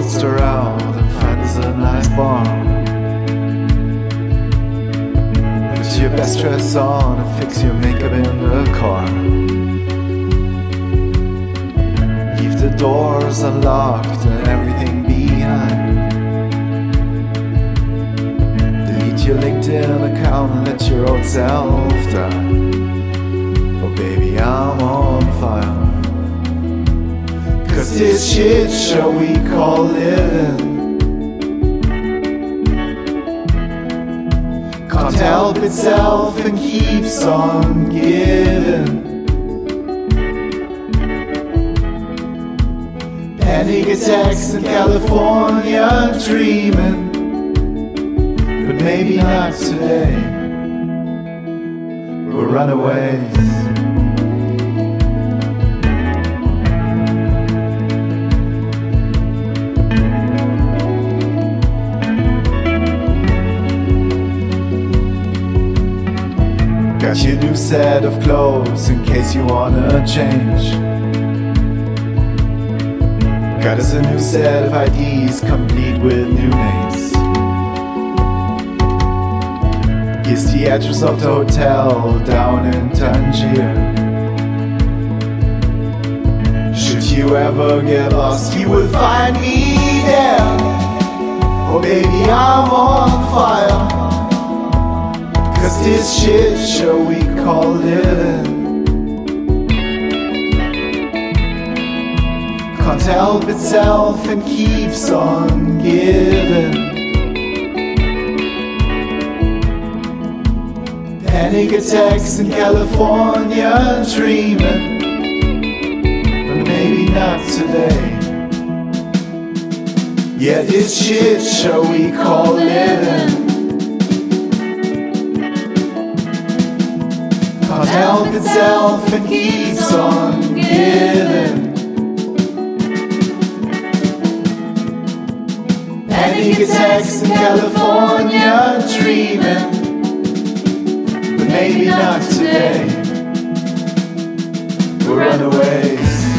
toast around and finds a nice bar. Put your best dress on and fix your makeup in the car. Leave the doors unlocked and everything behind. Delete your LinkedIn account and let your old self die. Oh, baby, I'm on fire. This shit shall we call living can't help itself and keeps on giving. Panic attacks in California dreaming, but maybe not today. We're runaways. Got your new set of clothes in case you wanna change. Got us a new set of IDs complete with new names. Here's the address of the hotel down in Tangier. Should you ever get lost, you will find me there. Oh, baby, I'm on fire. Cause this shit show we call living. Can't help itself and keeps on giving. Panic attacks in California dreaming. But maybe not today. Yeah, this shit show we call living help itself and keeps on giving. Panic attacks in California dreaming, but maybe not today. We're runaways.